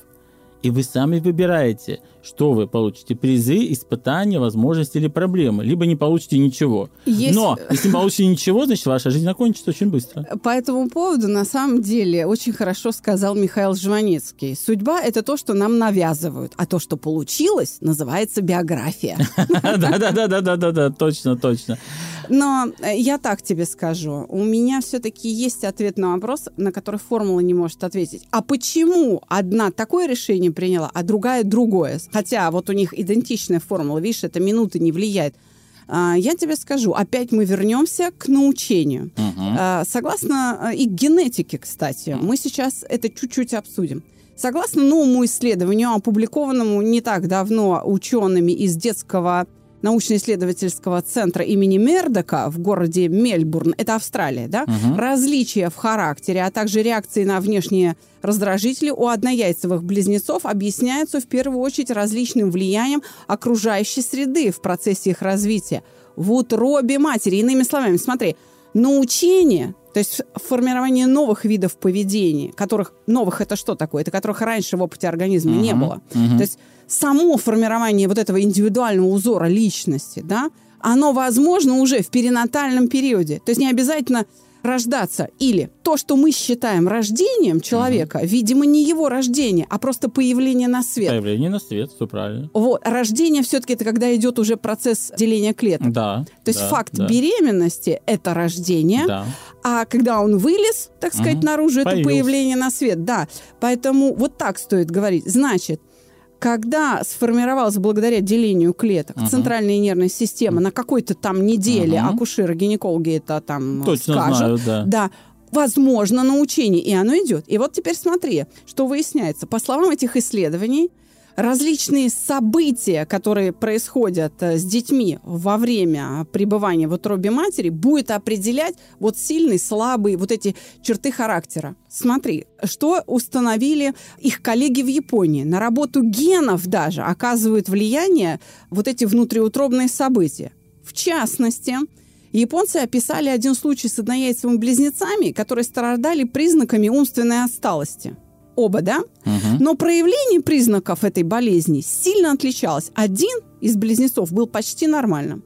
И вы сами выбираете, что вы получите. Призы, испытания, возможности или проблемы. Либо не получите ничего. Есть- Но если не получите ничего, значит, ваша жизнь закончится очень быстро. По этому поводу, на самом деле, очень хорошо сказал Михаил Жванецкий. Судьба – это то, что нам навязывают, а то, что получилось, называется биография. Да-да-да-да-да-да, точно, точно. Но э, я так тебе скажу. У меня все-таки есть ответ на вопрос, на который формула не может ответить. А почему одна такое решение приняла, а другая другое? Хотя вот у них идентичная формула, видишь, это минуты не влияет. А, Я тебе скажу, опять мы вернемся к научению. А, Согласно а, и к генетике, кстати, мы сейчас это чуть-чуть обсудим. Согласно новому исследованию, опубликованному не так давно учеными из детского научно-исследовательского центра имени Мердока в городе Мельбурн, это Австралия, да, различия в характере, а также реакции на внешние раздражители у однояйцевых близнецов объясняются в первую очередь различным влиянием окружающей среды в процессе их развития. В утробе матери, иными словами, смотри, научение, то есть формирование новых видов поведения, которых новых это что такое? Это которых раньше в опыте организма не Мгм, было. мгм. То есть само формирование вот этого индивидуального узора личности, да, оно возможно уже в перинатальном периоде. То есть не обязательно рождаться. Или то, что мы считаем рождением человека, угу. видимо, не его рождение, а просто появление на свет. Появление на свет, все правильно. Вот. Рождение все-таки это когда идет уже процесс деления клеток. Да. То есть да, факт да. беременности – это рождение, Да. а когда он вылез, так сказать, Мгм. наружу, это Появился. появление на свет. Да. Поэтому вот так стоит говорить. Значит, когда сформировалась благодаря делению клеток Мгм. центральная нервная система на какой-то там неделе, Мгм. акушеры, гинекологи это там Точно скажут, знаю, да. да, возможно научение, и оно идет. И вот теперь смотри, что выясняется. По словам этих исследований, различные события, которые происходят э, с детьми во время пребывания в утробе матери, будет определять вот сильный, слабый, вот эти черты характера. Смотри, что установили их коллеги в Японии. На работу генов даже оказывают влияние вот эти внутриутробные события. В частности, Японцы описали один случай с однояйцевыми близнецами, которые страдали признаками умственной отсталости. Оба, да? Мгм. Но проявление признаков этой болезни сильно отличалось. Один из близнецов был почти нормальным.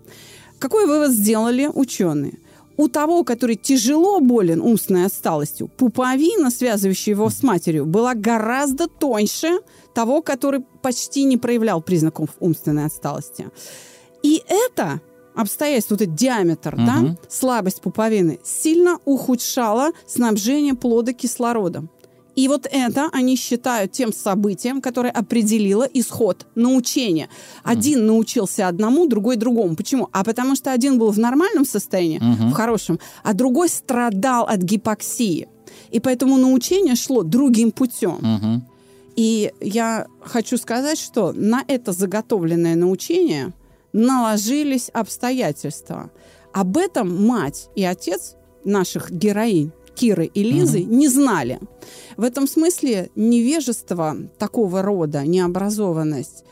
Какой вывод сделали ученые? У того, который тяжело болен умственной отсталостью, пуповина, связывающая его с матерью, была гораздо тоньше того, который почти не проявлял признаков умственной отсталости. И это обстоятельство, вот этот диаметр, да, Мгм. слабость пуповины, сильно ухудшало снабжение плода кислородом. И вот это они считают тем событием, которое определило исход научения. Один научился одному, другой другому. Почему? А потому что один был в нормальном состоянии, Мгм. в хорошем, а другой страдал от гипоксии. И поэтому научение шло другим путем. Мгм. И я хочу сказать, что на это заготовленное научение наложились обстоятельства. Об этом мать и отец наших героинь Киры и Лизы не знали. В этом смысле невежество такого рода, необразованность,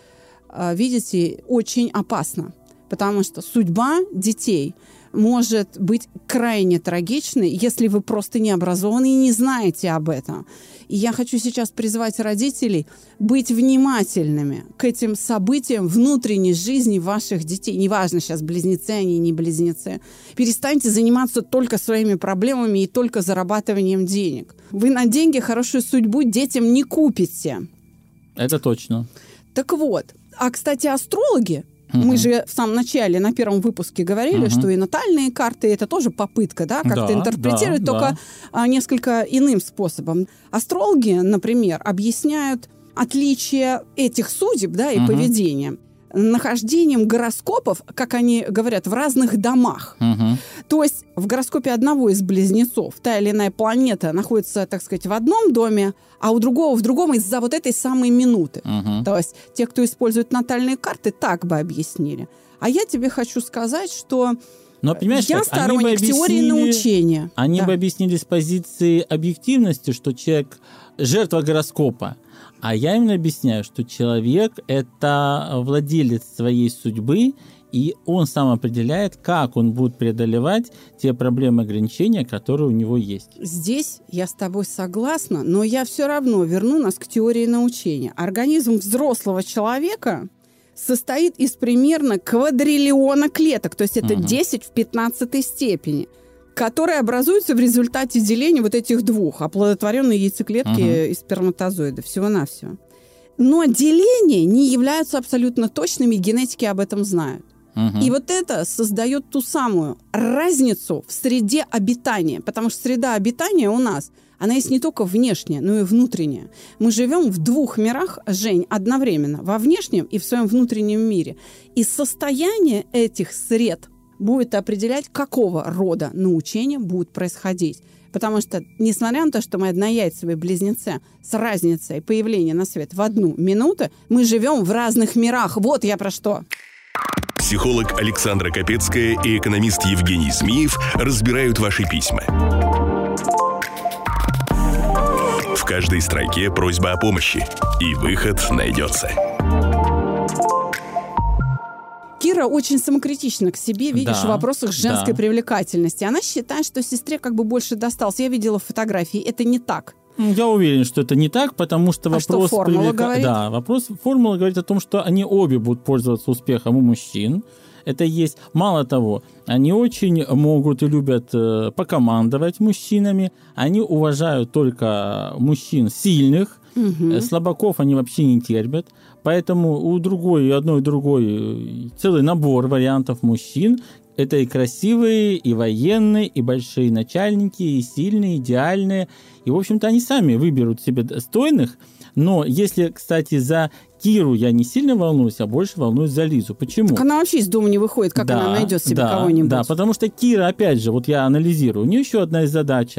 э, видите, очень опасно. Потому что судьба детей может быть крайне трагичной, если вы просто не образованы и не знаете об этом. И я хочу сейчас призвать родителей быть внимательными к этим событиям внутренней жизни ваших детей. Неважно, сейчас близнецы они, не близнецы. Перестаньте заниматься только своими проблемами и только зарабатыванием денег. Вы на деньги хорошую судьбу детям не купите. Это точно. Так вот, а, кстати, астрологи, мы же в самом начале, на первом выпуске говорили, Мгм. что и натальные карты это тоже попытка, да, как-то Да, интерпретировать, да, только да. а, несколько иным способом. Астрологи, например, объясняют отличие этих судеб, да, и Мгм. поведения нахождением гороскопов, как они говорят, в разных домах. Мгм. То есть в гороскопе одного из близнецов та или иная планета находится, так сказать, в одном доме, а у другого в другом из-за вот этой самой минуты. Мгм. То есть те, кто использует натальные карты, так бы объяснили. А я тебе хочу сказать, что Но понимаешь, я как? Они бы сторонник теории научения. Они Да. бы объяснили с позиции объективности, что человек жертва гороскопа. А я именно объясняю, что человек – это владелец своей судьбы, и он сам определяет, как он будет преодолевать те проблемы ограничения, которые у него есть. Здесь я с тобой согласна, но я все равно верну нас к теории научения. Организм взрослого человека состоит из примерно квадриллиона клеток, то есть это Мгм. 10 в 15 степени, которые образуются в результате деления вот этих двух, оплодотворенные яйцеклетки Мгм. и сперматозоида, всего-навсего. Но деления не являются абсолютно точными, генетики об этом знают. Мгм. И вот это создает ту самую разницу в среде обитания. Потому что среда обитания у нас, она есть не только внешняя, но и внутренняя. Мы живем в двух мирах, Жень, одновременно. Во внешнем и в своем внутреннем мире. И состояние этих сред будет определять, какого рода научение будет происходить. Потому что, несмотря на то, что мы однояйцевые близнецы с разницей появления на свет в одну минуту, мы живем в разных мирах. Вот я про что. Психолог Александра Капецкая и экономист Евгений Змеев разбирают ваши письма. В каждой строке просьба о помощи, и выход найдется. Кира очень самокритична к себе, видишь, Да, в вопросах женской да. привлекательности. Она считает, что сестре как бы больше досталось. Я видела фотографии, это не так. Ну, Я уверен, что это не так, потому что А что вопрос... формула привлека- говорит? Да, вопрос формула говорит о том, что они обе будут пользоваться успехом у мужчин. Это есть. Мало того, они очень могут и любят э, покомандовать мужчинами. Они уважают только мужчин сильных, угу. слабаков они вообще не терпят. Поэтому у другой, и одной, и другой э, целый набор вариантов мужчин, это и красивые, и военные, и большие начальники, и сильные, идеальные. И, в общем-то, они сами выберут себе достойных. Но если, кстати, за Киру я не сильно волнуюсь, а больше волнуюсь за Лизу. Почему? Так она вообще из дома не выходит, как да, она найдет себе да, кого-нибудь. Да, потому что Кира, опять же, вот я анализирую, у нее еще одна из задач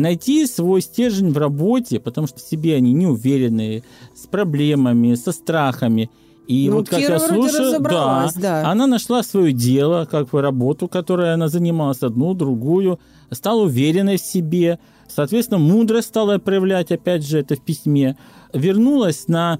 найти свой стержень в работе, потому что в себе они неуверенные, с проблемами, со страхами. И ну, вот как Кира я слушаю, да, да, она нашла свое дело, как бы работу, которой она занималась, одну, другую, стала уверенной в себе, соответственно, мудрость стала проявлять, опять же, это в письме, вернулась на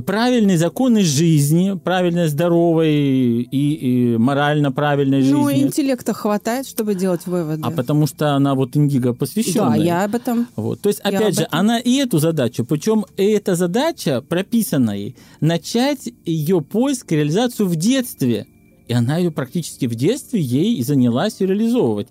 правильные законы жизни, правильной, здоровой и, и морально правильной жизни. Ну, интеллекта хватает, чтобы делать выводы. А потому что она вот индиго посвященная. Да, я об этом. Вот. То есть, я опять же, этом. она и эту задачу, причем эта задача прописана ей, начать ее поиск и реализацию в детстве. И она ее практически в детстве ей и занялась ее реализовывать.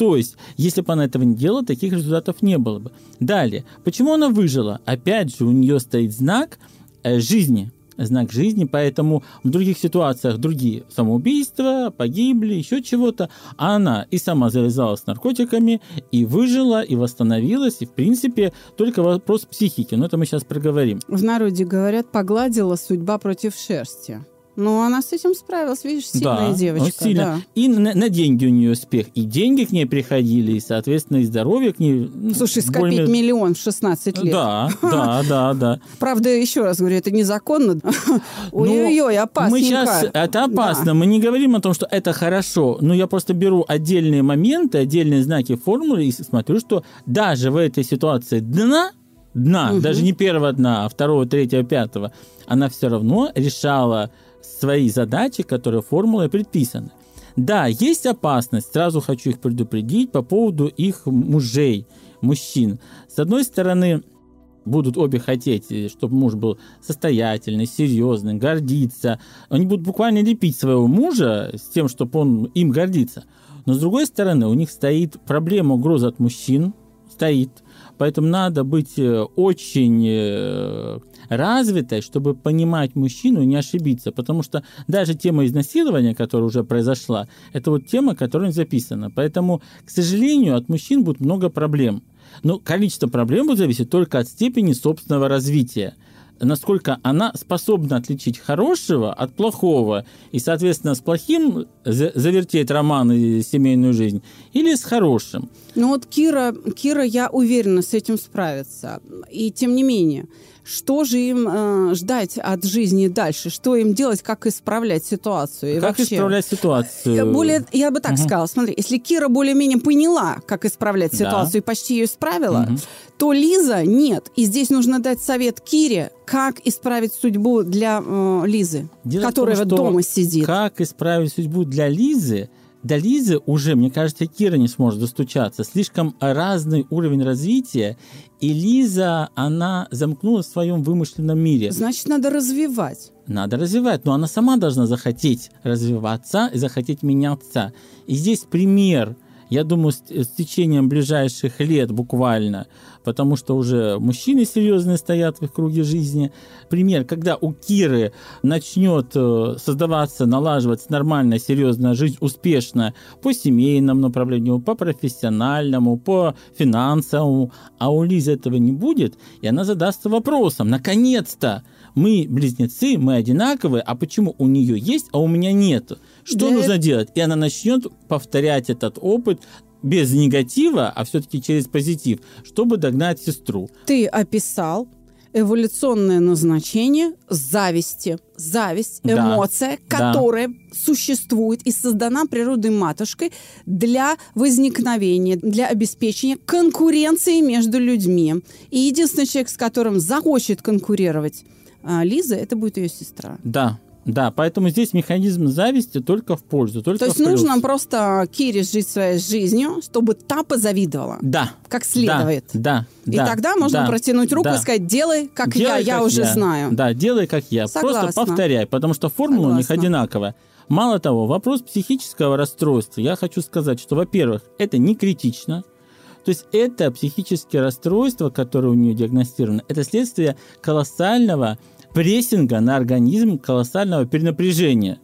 То есть, если бы она этого не делала, таких результатов не было бы. Далее, почему она выжила? Опять же, у нее стоит знак – Э, жизни, знак жизни, поэтому в других ситуациях другие самоубийства, погибли, еще чего-то, а она и сама завязалась с наркотиками, и выжила, и восстановилась, и в принципе только вопрос психики, но это мы сейчас проговорим. В народе говорят, погладила судьба против шерсти. Ну, она с этим справилась, видишь, сильная да, девочка. Сильно. Да. И на, на деньги у нее успех. И деньги к ней приходили, и, соответственно, и здоровье к ней... Ну, Слушай, скопить более... миллион в 16 лет. Да, да, да, да. Правда, еще раз говорю, это незаконно. Ой-ой-ой, опасненько. Мы сейчас... Это опасно. Мы не говорим о том, что это хорошо. Но я просто беру отдельные моменты, отдельные знаки формулы и смотрю, что даже в этой ситуации дна дна, угу. даже не первого дна, а второго, третьего, пятого, она все равно решала свои задачи, которые формулой предписаны. Да, есть опасность, сразу хочу их предупредить по поводу их мужей, мужчин. С одной стороны, будут обе хотеть, э, чтобы муж был состоятельный, серьезный, гордиться. Они будут буквально лепить своего мужа с тем, чтобы он им гордится. Но с другой стороны, у них стоит проблема угрозы от мужчин, стоит. Поэтому надо быть э, очень э, развитой, чтобы понимать мужчину и не ошибиться. Потому что даже тема изнасилования, которая уже произошла, это вот тема, которая не записана. Поэтому, к сожалению, от мужчин будет много проблем. Но количество проблем будет зависеть только от степени собственного развития насколько она способна отличить хорошего от плохого, и, соответственно, с плохим завертеть роман и семейную жизнь, или с хорошим. Ну вот Кира, Кира, я уверена, с этим справится. И тем не менее, что же им э, ждать от жизни дальше? Что им делать? Как исправлять ситуацию? И как вообще? исправлять ситуацию? Более, я бы так угу. сказала. Смотри, если Кира более-менее поняла, как исправлять ситуацию да. и почти ее исправила, угу. то Лиза нет. И здесь нужно дать совет Кире, как исправить судьбу для э, Лизы, Дело которая том, дома сидит. Как исправить судьбу для Лизы – до Лизы уже, мне кажется, Кира не сможет достучаться. Слишком разный уровень развития, и Лиза, она замкнулась в своем вымышленном мире. Значит, надо развивать. Надо развивать, но она сама должна захотеть развиваться и захотеть меняться. И здесь пример – я думаю, с, с течением ближайших лет буквально, потому что уже мужчины серьезные стоят в их круге жизни. Пример, когда у Киры начнет э, создаваться, налаживаться нормальная, серьезная жизнь, успешно по семейному направлению, по профессиональному, по финансовому, а у Лизы этого не будет, и она задастся вопросом, наконец-то, мы близнецы, мы одинаковые, а почему у нее есть, а у меня нет? Что Для нужно это... делать? И она начнет повторять этот опыт без негатива, а все-таки через позитив, чтобы догнать сестру. Ты описал эволюционное назначение зависти. Зависть, эмоция, да, которая да. существует и создана природой матушкой для возникновения, для обеспечения конкуренции между людьми. И единственный человек, с которым захочет конкурировать а Лиза, это будет ее сестра. Да, да, поэтому здесь механизм зависти только в пользу, только То есть нужно просто Кире жить своей жизнью, чтобы та позавидовала. Да. Как следует. Да, да. И да, тогда можно да, протянуть руку да. и сказать, делай, как делай, я, я уже я. знаю. Да, делай, как я. Согласна. Просто повторяй, потому что формула Согласна. у них одинаковая. Мало того, вопрос психического расстройства, я хочу сказать, что, во-первых, это не критично, то есть это психические расстройства, которые у нее диагностированы, это следствие колоссального прессинга на организм, колоссального перенапряжения.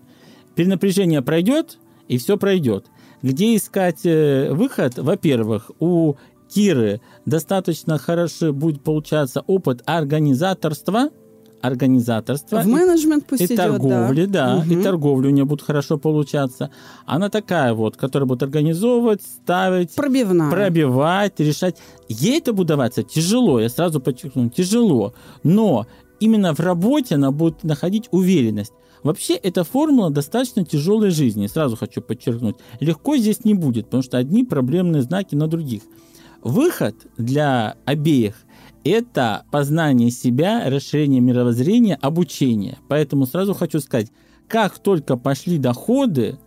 Перенапряжение пройдет, и все пройдет. Где искать э, выход? Во-первых, у Киры достаточно хорошо будет получаться опыт организаторства – организаторства. В менеджмент пусть и идет, торговли, да, да и торговли у нее будет хорошо получаться. Она такая вот, которая будет организовывать, ставить, Пробивная. пробивать, решать. Ей это будет даваться тяжело, я сразу подчеркну, тяжело. Но именно в работе она будет находить уверенность. Вообще, эта формула достаточно тяжелой жизни, сразу хочу подчеркнуть. Легко здесь не будет, потому что одни проблемные знаки на других. Выход для обеих это познание себя, расширение мировоззрения, обучение. Поэтому сразу хочу сказать, как только пошли доходы,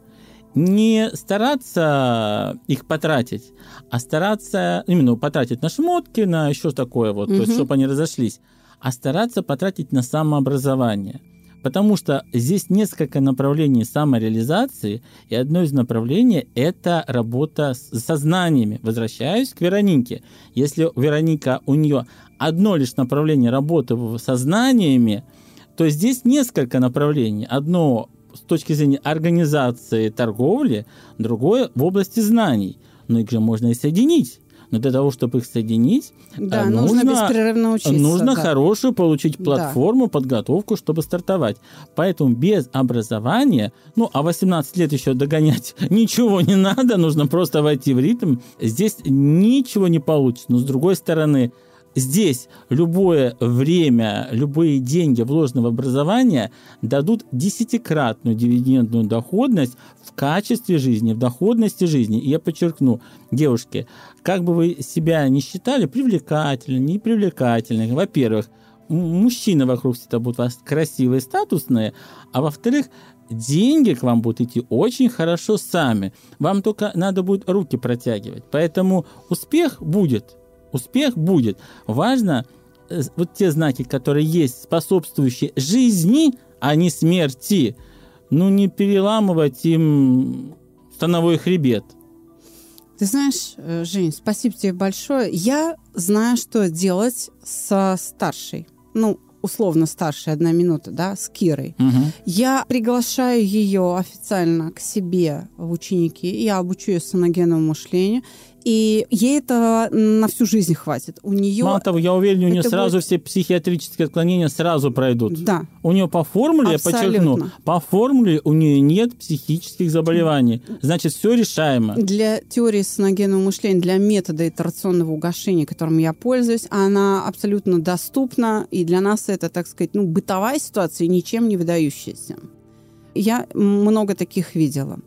не стараться их потратить, а стараться именно потратить на шмотки, на еще такое вот, угу. то есть, чтобы они разошлись, а стараться потратить на самообразование. Потому что здесь несколько направлений самореализации, и одно из направлений – это работа с сознаниями. Возвращаюсь к Веронике. Если Вероника, у нее одно лишь направление работы сознаниями, то здесь несколько направлений. Одно с точки зрения организации торговли, другое в области знаний. Но их же можно и соединить. Но для того, чтобы их соединить, да, э, нужно, нужно беспрерывно учиться. Нужно да. хорошую получить платформу, да. подготовку, чтобы стартовать. Поэтому без образования, ну, а 18 лет еще догонять ничего не надо, нужно просто войти в ритм. Здесь ничего не получится. Но с другой стороны, Здесь любое время, любые деньги, вложенные в образование, дадут десятикратную дивидендную доходность в качестве жизни, в доходности жизни. И я подчеркну, девушки, как бы вы себя не считали привлекательным, непривлекательным, во-первых, мужчины вокруг всегда будут вас красивые, статусные, а во-вторых, деньги к вам будут идти очень хорошо сами. Вам только надо будет руки протягивать. Поэтому успех будет – успех будет. Важно э, вот те знаки, которые есть, способствующие жизни, а не смерти, ну, не переламывать им становой хребет. Ты знаешь, э, Жень, спасибо тебе большое. Я знаю, что делать со старшей. Ну, условно старшей, одна минута, да, с Кирой. Угу. Я приглашаю ее официально к себе в ученики. Я обучу ее саногенному мышлению. И ей это на всю жизнь хватит. У нее... Мало того, я уверен, у нее сразу будет... все психиатрические отклонения сразу пройдут. Да. У нее по формуле, Абсолютно. я подчеркну, по формуле у нее нет психических заболеваний. Значит, все решаемо. Для теории соногенного мышления, для метода итерационного угошения, которым я пользуюсь, она абсолютно доступна. И для нас это, так сказать, ну, бытовая ситуация, ничем не выдающаяся. Я много таких видела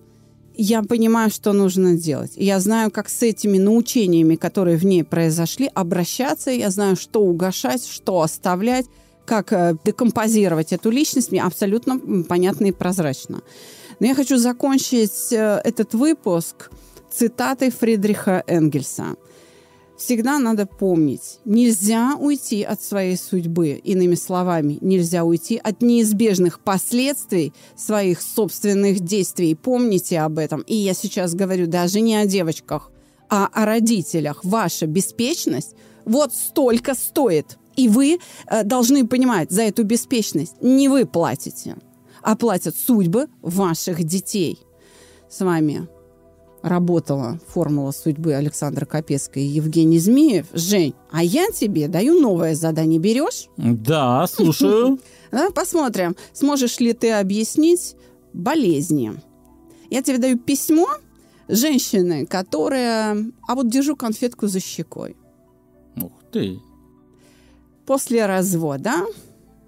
я понимаю, что нужно делать. Я знаю, как с этими научениями, которые в ней произошли, обращаться. Я знаю, что угошать, что оставлять, как э, декомпозировать эту личность. Мне абсолютно понятно и прозрачно. Но я хочу закончить э, этот выпуск цитатой Фридриха Энгельса – всегда надо помнить, нельзя уйти от своей судьбы, иными словами, нельзя уйти от неизбежных последствий своих собственных действий. Помните об этом. И я сейчас говорю даже не о девочках, а о родителях. Ваша беспечность вот столько стоит. И вы э, должны понимать, за эту беспечность не вы платите, а платят судьбы ваших детей. С вами работала формула судьбы Александра Капецкой и Евгений Змеев. Жень, а я тебе даю новое задание. Берешь? Да, слушаю. Посмотрим, сможешь ли ты объяснить болезни. Я тебе даю письмо женщины, которая... А вот держу конфетку за щекой. Ух ты. После развода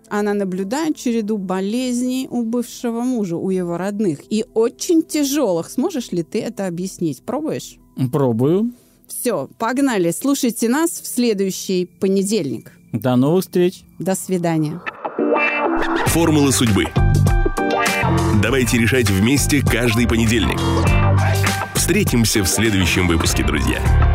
она наблюдает череду болезней у бывшего мужа, у его родных. И очень тяжелых. Сможешь ли ты это объяснить? Пробуешь? Пробую. Все, погнали. Слушайте нас в следующий понедельник. До новых встреч. До свидания. Формула судьбы. Давайте решать вместе каждый понедельник. Встретимся в следующем выпуске, друзья.